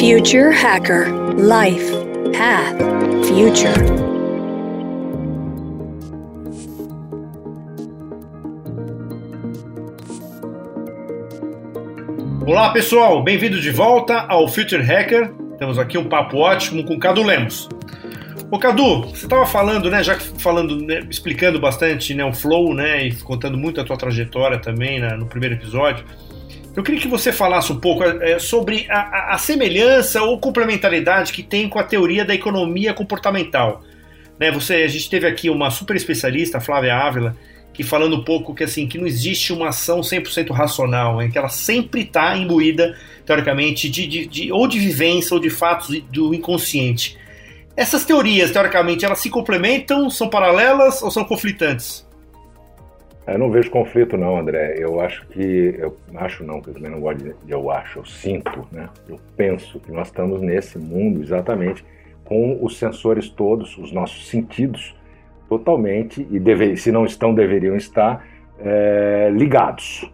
Future Hacker Life Path Future. Olá pessoal, bem-vindo de volta ao Future Hacker. Temos aqui um papo ótimo com Cadu Lemos. Ô Cadu, você estava falando, né, já falando, né, explicando bastante né, o flow, né, e contando muito a tua trajetória também né, no primeiro episódio. Eu queria que você falasse um pouco é, sobre a, a, semelhança ou complementaridade que tem com a teoria da economia comportamental. Né, você, a gente teve aqui uma super especialista, Flávia Ávila, que falando um pouco que assim que não existe uma ação 100% racional, é que ela sempre está imbuída, teoricamente, de, de, de, ou de vivência ou de fatos do inconsciente. Essas teorias, teoricamente, elas se complementam, são paralelas ou são conflitantes? Eu não vejo conflito não, André. Eu acho que eu acho não, que eu também não gosto de eu acho, eu sinto, né? Eu penso que nós estamos nesse mundo exatamente com os sensores todos, os nossos sentidos totalmente, e deve, se não estão, deveriam estar é, ligados,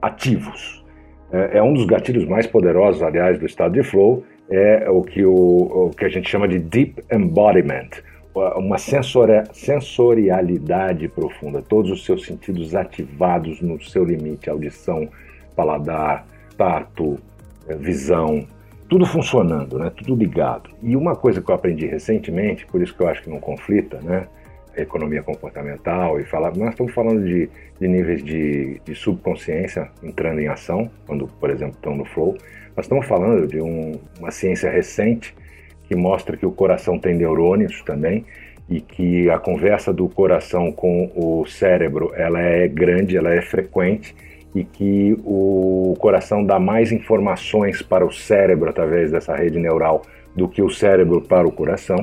ativos. É, é, um dos gatilhos mais poderosos, aliás, do estado de flow, é o que, o, o que a gente chama de deep embodiment, uma sensori sensorialidade profunda, todos os seus sentidos ativados no seu limite, audição, paladar, tato, é, visão, tudo funcionando, né? tudo ligado. E uma coisa que eu aprendi recentemente, por isso que eu acho que não conflita, né? economia comportamental e falar, nós estamos falando de, de níveis de, de, subconsciência entrando em ação, quando, por exemplo, estão no flow. Nós estamos falando de um, uma ciência recente que mostra que o coração tem neurônios também e que a conversa do coração com o cérebro ela é grande, ela é frequente e que o coração dá mais informações para o cérebro através dessa rede neural do que o cérebro para o coração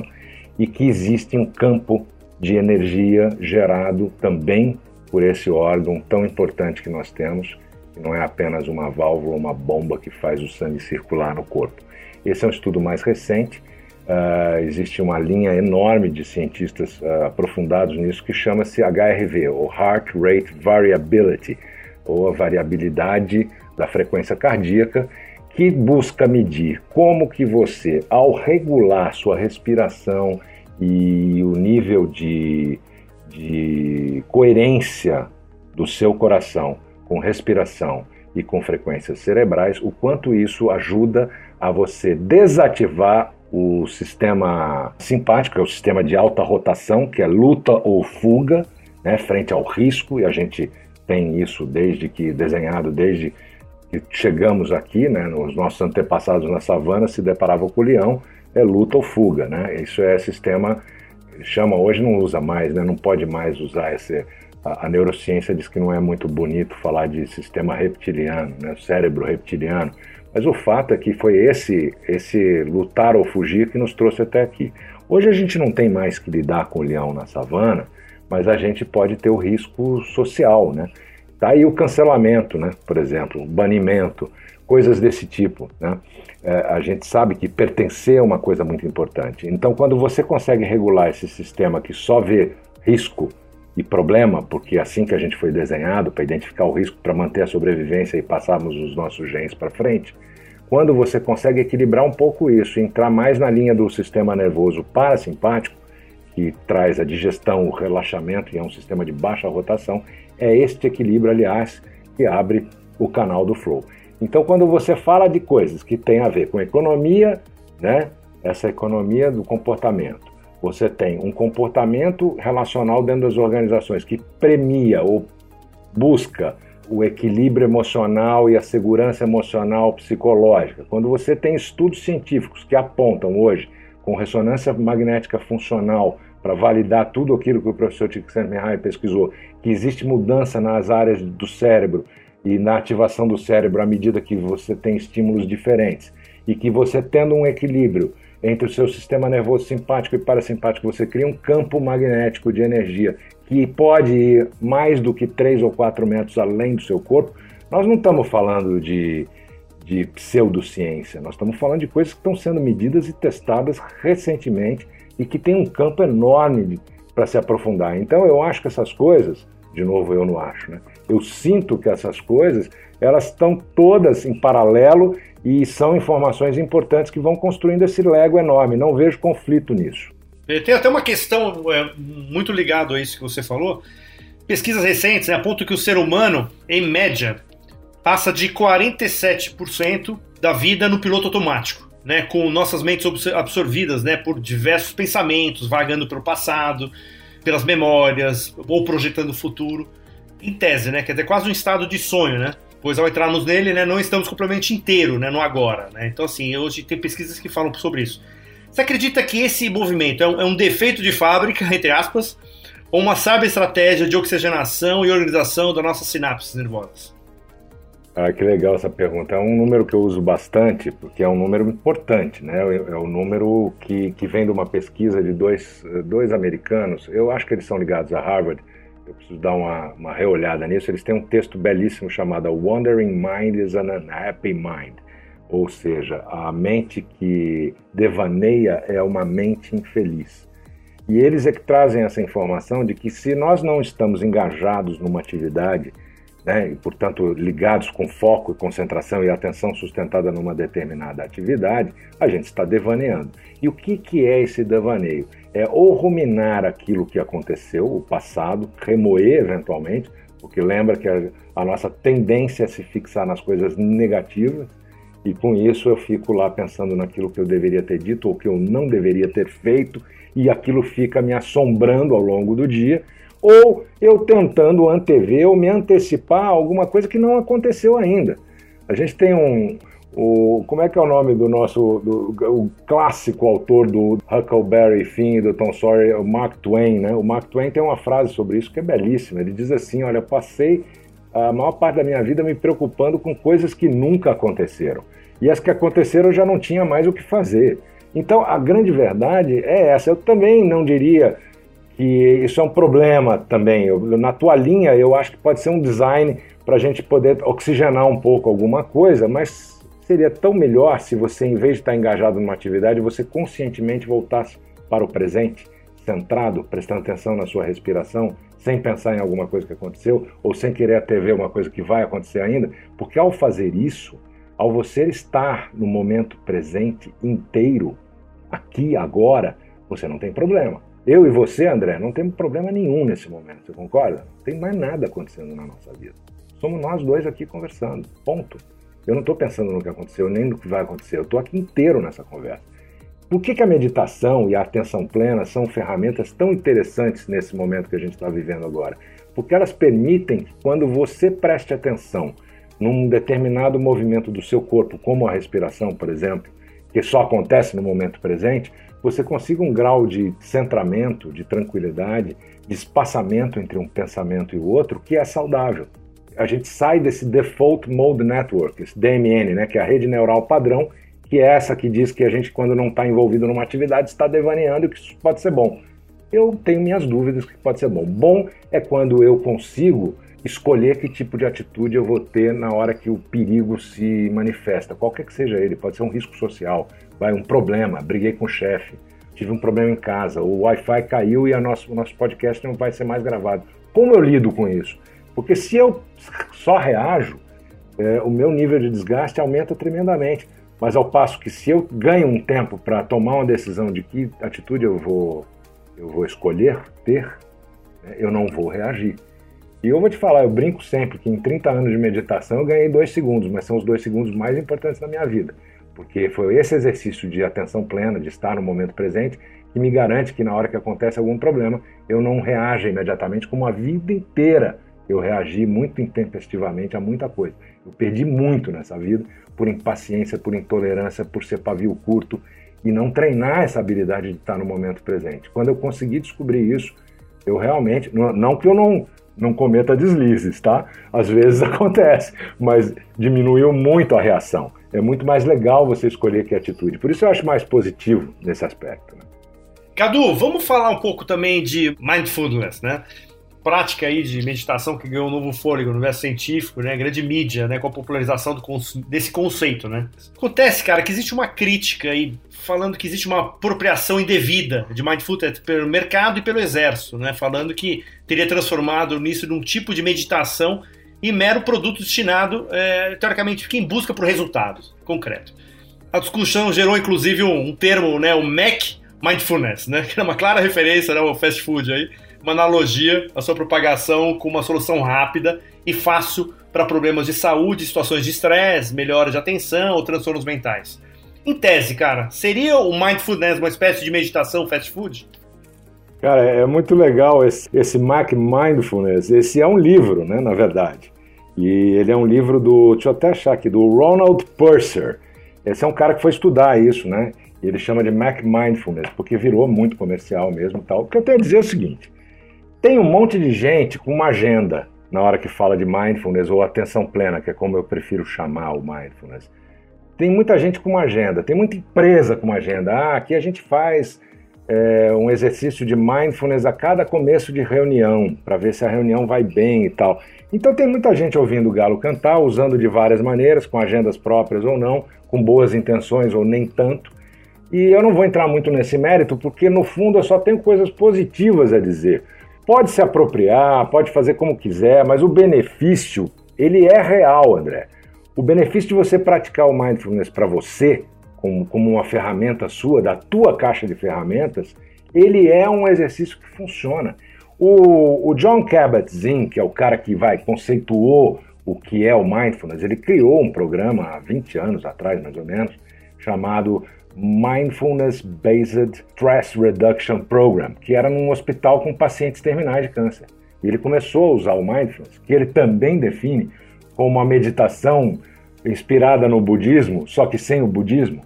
e que existe um campo de energia gerado também por esse órgão tão importante que nós temos, que não é apenas uma válvula, uma bomba que faz o sangue circular no corpo. Esse é um estudo mais recente. Uh, existe uma linha enorme de cientistas uh, aprofundados nisso que chama-se HRV, ou Heart Rate Variability, ou a variabilidade da frequência cardíaca, que busca medir como que você, ao regular sua respiração e o nível de, de coerência do seu coração com respiração e com frequências cerebrais, o quanto isso ajuda a você desativar o sistema simpático, que é o sistema de alta rotação, que é luta ou fuga, né, frente ao risco, e a gente tem isso desde que desenhado, desde que chegamos aqui, né, os nossos antepassados na savana se deparavam com o leão, é luta ou fuga, né? Isso é sistema, chama hoje não usa mais, né? Não pode mais usar esse a, a, neurociência diz que não é muito bonito falar de sistema reptiliano, né? Cérebro reptiliano. Mas o fato é que foi esse esse lutar ou fugir que nos trouxe até aqui. Hoje a gente não tem mais que lidar com o leão na savana, mas a gente pode ter o risco social, né? Tá aí o cancelamento, né? Por exemplo, o banimento, coisas desse tipo, né? É, a gente sabe que pertencer é uma coisa muito importante. Então, quando você consegue regular esse sistema que só vê risco e problema, porque assim que a gente foi desenhado para identificar o risco, para manter a sobrevivência e passarmos os nossos genes para frente, quando você consegue equilibrar um pouco isso, entrar mais na linha do sistema nervoso parasimpático, que traz a digestão, o relaxamento e é um sistema de baixa rotação, é este equilíbrio, aliás, que abre o canal do flow. Então, quando você fala de coisas que têm a ver com economia, né, essa economia do comportamento, você tem um comportamento relacional dentro das organizações que premia ou busca o equilíbrio emocional e a segurança emocional psicológica. Quando você tem estudos científicos que apontam hoje, com ressonância magnética funcional, para validar tudo aquilo que o professor Csikszentmihalyi pesquisou, que existe mudança nas áreas do cérebro e na ativação do cérebro à medida que você tem estímulos diferentes e que você tendo um equilíbrio entre o seu sistema nervoso simpático e parasimpático, você cria um campo magnético de energia que pode ir mais do que 3 ou 4 metros além do seu corpo. Nós não estamos falando de, de pseudociência, nós estamos falando de coisas que estão sendo medidas e testadas recentemente e que tem um campo enorme para se aprofundar. Então eu acho que essas coisas, de novo eu não acho, né? Eu sinto que essas coisas, elas estão todas em paralelo e são informações importantes que vão construindo esse lego enorme. Não vejo conflito nisso. Tem até uma questão é, muito ligada a isso que você falou. Pesquisas recentes né, apontam que o ser humano, em média, passa de 47% da vida no piloto automático, né, com nossas mentes absorvidas né, por diversos pensamentos, vagando pelo passado, pelas memórias, ou projetando o futuro. Em tese, né, quer dizer, quase um estado de sonho, né? Pois ao entrarmos nele, né, não estamos completamente inteiro, né, no agora. Né? Então, assim, hoje tem pesquisas que falam sobre isso. Você acredita que esse movimento é um, é um defeito de fábrica, entre aspas, ou uma sábia estratégia de oxigenação e organização das nossas sinapses nervosas? Ah, que legal essa pergunta. É um número que eu uso bastante, porque é um número importante, né? É o um número que, que vem de uma pesquisa de dois, dois americanos. Eu acho que eles são ligados a Harvard. Eu preciso dar uma, uma reolhada nisso. Eles têm um texto belíssimo chamado Wandering Mind is an Unhappy Mind. Ou seja, a mente que devaneia é uma mente infeliz. E eles é que trazem essa informação de que se nós não estamos engajados numa atividade, né, e, portanto, ligados com foco concentração e atenção sustentada numa determinada atividade, a gente está devaneando. E o que, que é esse devaneio? É ou ruminar aquilo que aconteceu, o passado, remoer eventualmente, porque lembra que a, a nossa tendência é se fixar nas coisas negativas, e com isso eu fico lá pensando naquilo que eu deveria ter dito ou que eu não deveria ter feito, e aquilo fica me assombrando ao longo do dia, ou eu tentando antever ou me antecipar alguma coisa que não aconteceu ainda. A gente tem um. O, como é que é o nome do nosso do, o clássico autor do Huckleberry Finn e do Tom Sawyer, o Mark Twain, né? O Mark Twain tem uma frase sobre isso que é belíssima. Ele diz assim: Olha, passei a maior parte da minha vida me preocupando com coisas que nunca aconteceram. E as que aconteceram eu já não tinha mais o que fazer. Então a grande verdade é essa. Eu também não diria que isso é um problema também. Eu, na tua linha, eu acho que pode ser um design para a gente poder oxigenar um pouco alguma coisa, mas seria tão melhor se você, em vez de estar engajado numa atividade, você conscientemente voltasse para o presente, centrado, prestando atenção na sua respiração, sem pensar em alguma coisa que aconteceu ou sem querer até ver uma coisa que vai acontecer ainda, porque ao fazer isso, ao você estar no momento presente inteiro, aqui, agora, você não tem problema. Eu e você, André, não temos problema nenhum nesse momento, você concorda? Não tem mais nada acontecendo na nossa vida. Somos nós dois aqui conversando, ponto. Eu não estou pensando no que aconteceu, nem no que vai acontecer, eu estou aqui inteiro nessa conversa. Por que, que a meditação e a atenção plena são ferramentas tão interessantes nesse momento que a gente está vivendo agora? Porque elas permitem que, quando você preste atenção num determinado movimento do seu corpo, como a respiração, por exemplo, que só acontece no momento presente, você consiga um grau de centramento, de tranquilidade, de espaçamento entre um pensamento e o outro que é saudável. A gente sai desse Default Mode Network, esse DMN, né, que é a rede neural padrão, que é essa que diz que a gente, quando não está envolvido numa atividade, está devaneando e que isso pode ser bom. Eu tenho minhas dúvidas que pode ser bom. Bom é quando eu consigo escolher que tipo de atitude eu vou ter na hora que o perigo se manifesta, qualquer que seja ele, pode ser um risco social, vai um problema, briguei com o chefe, tive um problema em casa, o Wi-Fi caiu e a nosso, o nosso podcast não vai ser mais gravado. Como eu lido com isso? Porque se eu só reajo, é, o meu nível de desgaste aumenta tremendamente. Mas ao passo que se eu ganho um tempo para tomar uma decisão de que atitude eu vou, eu vou escolher ter, né, eu não vou reagir. E eu vou te falar, eu brinco sempre que em 30 anos de meditação eu ganhei dois segundos, mas são os dois segundos mais importantes da minha vida porque foi esse exercício de atenção plena, de estar no momento presente, que me garante que na hora que acontece algum problema, eu não reaja imediatamente, como a vida inteira eu reagi muito intempestivamente a muita coisa. Eu perdi muito nessa vida por impaciência, por intolerância, por ser pavio curto e não treinar essa habilidade de estar no momento presente. Quando eu consegui descobrir isso, eu realmente, não que eu não, não cometa deslizes, tá? Às vezes acontece, mas diminuiu muito a reação é muito mais legal você escolher que atitude. Por isso eu acho mais positivo nesse aspecto. Né? Cadu, vamos falar um pouco também de mindfulness, né? Prática aí de meditação que ganhou um novo fôlego no universo científico, né? Grande mídia, né? Com a popularização do, desse conceito, né? Acontece, cara, que existe uma crítica aí falando que existe uma apropriação indevida de mindfulness pelo mercado e pelo exército, né? Falando que teria transformado nisso num tipo de meditação e mero produto destinado, é, teoricamente, quem busca por resultados concretos. A discussão gerou, inclusive, um, um termo, né, o Mac Mindfulness, né, que é uma clara referência né, ao fast food, aí, uma analogia à sua propagação com uma solução rápida e fácil para problemas de saúde, situações de estresse, melhora de atenção ou transtornos mentais. Em tese, cara, seria o mindfulness uma espécie de meditação fast food? Cara, é muito legal esse, esse Mac Mindfulness. Esse é um livro, né, na verdade. E ele é um livro do, deixa eu até achar aqui, do Ronald Purser. Esse é um cara que foi estudar isso, né? E ele chama de Mac Mindfulness, porque virou muito comercial mesmo tal. O que eu tenho a dizer é o seguinte: tem um monte de gente com uma agenda na hora que fala de mindfulness ou atenção plena, que é como eu prefiro chamar o mindfulness. Tem muita gente com uma agenda, tem muita empresa com uma agenda. Ah, aqui a gente faz é, um exercício de mindfulness a cada começo de reunião, para ver se a reunião vai bem e tal. Então tem muita gente ouvindo o galo cantar, usando de várias maneiras, com agendas próprias ou não, com boas intenções ou nem tanto. E eu não vou entrar muito nesse mérito, porque no fundo eu só tenho coisas positivas a dizer. Pode se apropriar, pode fazer como quiser, mas o benefício, ele é real, André. O benefício de você praticar o mindfulness para você como, como uma ferramenta sua, da tua caixa de ferramentas, ele é um exercício que funciona. O, o John Kabat-Zinn, que é o cara que vai conceituou o que é o mindfulness, ele criou um programa há 20 anos atrás, mais ou menos, chamado Mindfulness Based Stress Reduction Program, que era num hospital com pacientes terminais de câncer. E ele começou a usar o mindfulness, que ele também define como uma meditação inspirada no budismo, só que sem o budismo,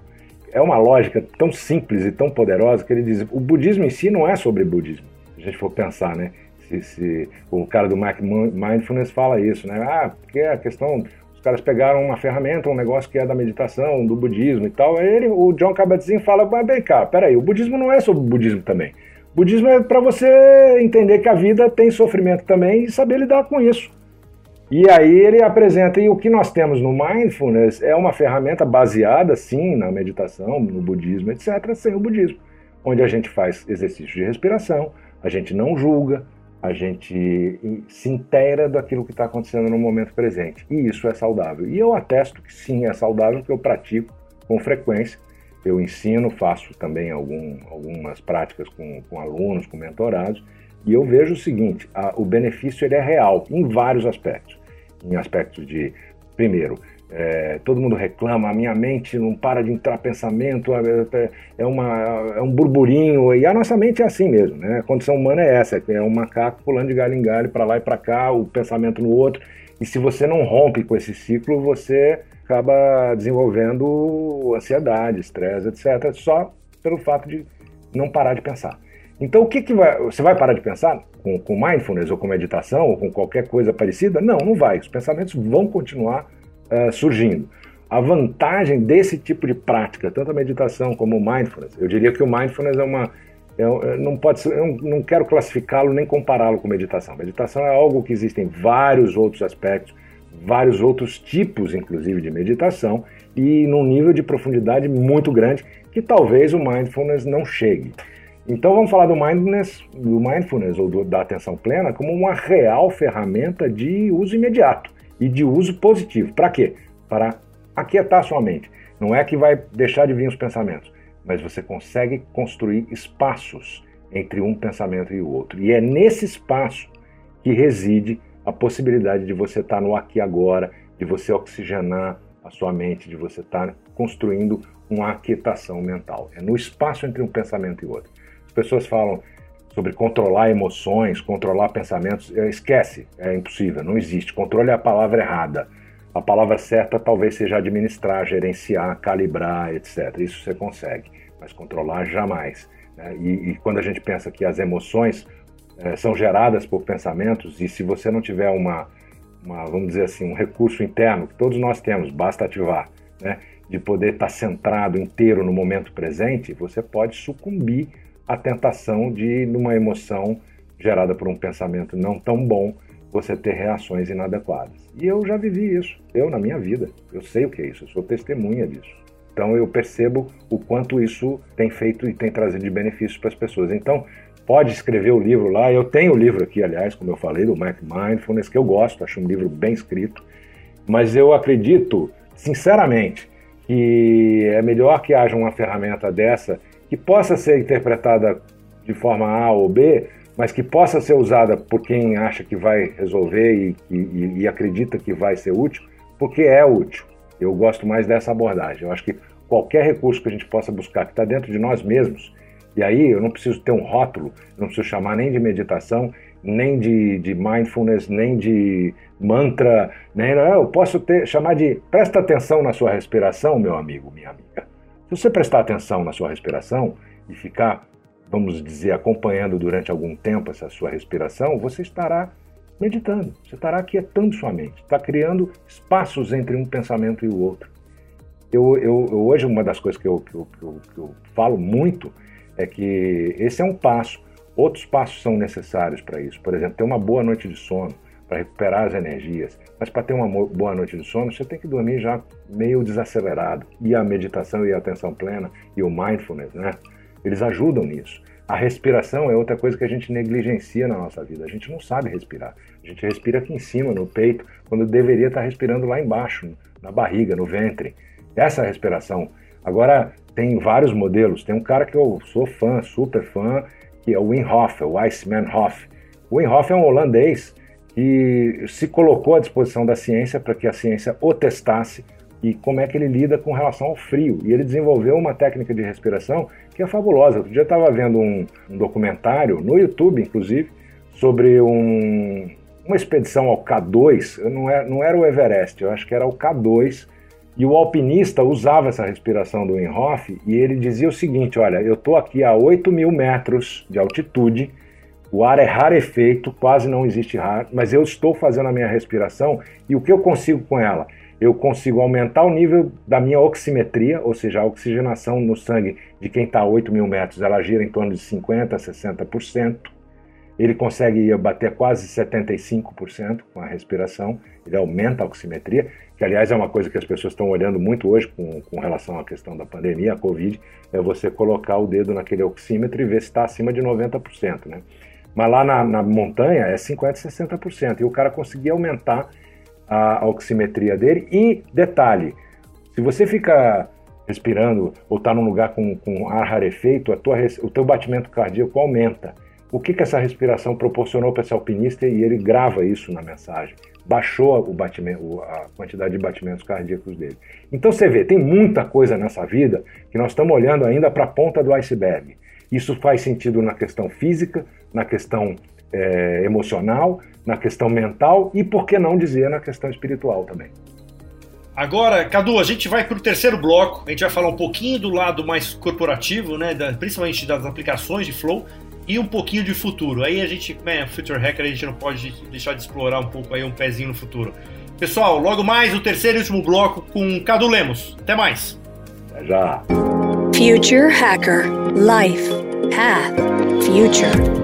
é uma lógica tão simples e tão poderosa que ele diz: o budismo em si não é sobre budismo. Se a gente for pensar, né? Se, se o cara do Mindfulness fala isso, né? Ah, porque a questão os caras pegaram uma ferramenta, um negócio que é da meditação, do budismo e tal. Aí ele, o John Kabat-Zinn fala, mas bem cá, peraí, o budismo não é sobre budismo também. O budismo é para você entender que a vida tem sofrimento também e saber lidar com isso. E aí ele apresenta, e o que nós temos no Mindfulness é uma ferramenta baseada, sim, na meditação, no budismo, etc., sem o budismo, onde a gente faz exercício de respiração, a gente não julga, a gente se inteira daquilo que está acontecendo no momento presente. E isso é saudável. E eu atesto que sim, é saudável, porque eu pratico com frequência. Eu ensino, faço também algum, algumas práticas com, com alunos, com mentorados, e eu vejo o seguinte: a, o benefício ele é real em vários aspectos em aspectos de, primeiro, é, todo mundo reclama, a minha mente não para de entrar pensamento, é, é, é, uma, é um burburinho, e a nossa mente é assim mesmo, né? A condição humana é essa, é um macaco pulando de galho em galho, para lá e para cá, o pensamento no outro, e se você não rompe com esse ciclo, você acaba desenvolvendo ansiedade, estresse, etc., só pelo fato de não parar de pensar. Então, o que, que vai, você vai parar de pensar com, com mindfulness ou com meditação ou com qualquer coisa parecida? Não, não vai. Os pensamentos vão continuar uh, surgindo. A vantagem desse tipo de prática, tanto a meditação como o mindfulness, eu diria que o mindfulness é uma. É, não pode ser, eu não quero classificá-lo nem compará-lo com meditação. Meditação é algo que existem vários outros aspectos, vários outros tipos, inclusive, de meditação, e num nível de profundidade muito grande que talvez o mindfulness não chegue. Então vamos falar do mindfulness, do mindfulness ou do, da atenção plena como uma real ferramenta de uso imediato e de uso positivo. Para quê? Para aquietar sua mente. Não é que vai deixar de vir os pensamentos, mas você consegue construir espaços entre um pensamento e o outro. E é nesse espaço que reside a possibilidade de você estar no aqui e agora, de você oxigenar a sua mente, de você estar construindo uma aquietação mental. É no espaço entre um pensamento e outro pessoas falam sobre controlar emoções, controlar pensamentos. É, esquece, é impossível, não existe. Controle é a palavra errada. A palavra certa talvez seja administrar, gerenciar, calibrar, etc. Isso você consegue, mas controlar jamais. Né? E, e, quando a gente pensa que as emoções é, são geradas por pensamentos, e se você não tiver uma, uma, vamos dizer assim, um recurso interno, que todos nós temos, basta ativar, né? de poder estar centrado inteiro no momento presente, você pode sucumbir a tentação de, numa emoção gerada por um pensamento não tão bom, você ter reações inadequadas. E eu já vivi isso, eu na minha vida. Eu sei o que é isso, eu sou testemunha disso. Então eu percebo o quanto isso tem feito e tem trazido de benefícios para as pessoas. Então, pode escrever o livro lá. Eu tenho o livro aqui, aliás, como eu falei, do Mac Mindfulness, que eu gosto, acho um livro bem escrito. Mas eu acredito, sinceramente, que é melhor que haja uma ferramenta dessa que possa ser interpretada de forma A ou B, mas que possa ser usada por quem acha que vai resolver e, e, e acredita que vai ser útil, porque é útil. Eu gosto mais dessa abordagem. Eu acho que qualquer recurso que a gente possa buscar que está dentro de nós mesmos, e aí eu não preciso ter um rótulo, não preciso chamar nem de meditação, nem de, de mindfulness, nem de mantra, nem eu posso ter, chamar de presta atenção na sua respiração, meu amigo, minha amiga. Se você prestar atenção na sua respiração e ficar, vamos dizer, acompanhando durante algum tempo essa sua respiração, você estará meditando, você estará aquietando sua mente, está criando espaços entre um pensamento e o outro. Eu, eu, eu hoje, uma das coisas que eu, que eu, que que eu falo muito é que esse é um passo. Outros passos são necessários para isso. Por exemplo, ter uma boa noite de sono, para recuperar as energias. Mas para ter uma boa noite de sono, você tem que dormir já meio desacelerado. E a meditação e a atenção plena e o mindfulness, né? Eles ajudam nisso. A respiração é outra coisa que a gente negligencia na nossa vida. A gente não sabe respirar. A gente respira aqui em cima, no peito, quando deveria estar respirando lá embaixo, na barriga, no ventre. Essa é respiração. Agora, tem vários modelos. Tem um cara que eu sou fã, super fã, que é o Wim Hof, o Iceman Hof. O Wim Hof é um holandês que se colocou à disposição da ciência para que a ciência o testasse e como é que ele lida com relação ao frio. E ele desenvolveu uma técnica de respiração que é fabulosa. Outro dia eu estava vendo um, um, documentário, no YouTube inclusive, sobre um, uma expedição ao K2, não era, é, não era o Everest, eu acho que era o K2, e o alpinista usava essa respiração do Wim Hof e ele dizia o seguinte: olha, eu estou aqui a 8 mil metros de altitude, o ar é rarefeito, quase não existe ar, mas eu estou fazendo a minha respiração e o que eu consigo com ela? Eu consigo aumentar o nível da minha oximetria, ou seja, a oxigenação no sangue de quem está a 8 mil metros, ela gira em torno de 50% a 60%. Ele consegue bater quase 75% com a respiração, ele aumenta a oximetria que aliás é uma coisa que as pessoas estão olhando muito hoje com, com relação à questão da pandemia, a Covid, é você colocar o dedo naquele oxímetro e ver se está acima de 90%, né? Mas lá na, na, montanha é 50%, 60%, e o cara conseguia aumentar a, a oximetria dele. E, detalhe, se você fica respirando ou está num lugar com, com ar rarefeito, a tua, o teu batimento cardíaco aumenta. O que, que essa respiração proporcionou para esse alpinista e ele grava isso na mensagem baixou o batimento, a quantidade de batimentos cardíacos dele. Então você vê, tem muita coisa nessa vida que nós estamos olhando ainda para a ponta do iceberg. Isso faz sentido na questão física, na questão é, emocional, na questão mental e, por que não dizer, na questão espiritual também. Agora, Cadu, a gente vai para o terceiro bloco. A gente vai falar um pouquinho do lado mais corporativo, né, da, principalmente das aplicações de Flow, e um pouquinho de futuro. Aí a gente, né, Future Hacker, a gente não pode deixar de explorar um pouco aí um pezinho no futuro. Pessoal, logo mais o terceiro e último bloco com Cadu Lemos. Até mais. Até já. Future Hacker. Life Path Future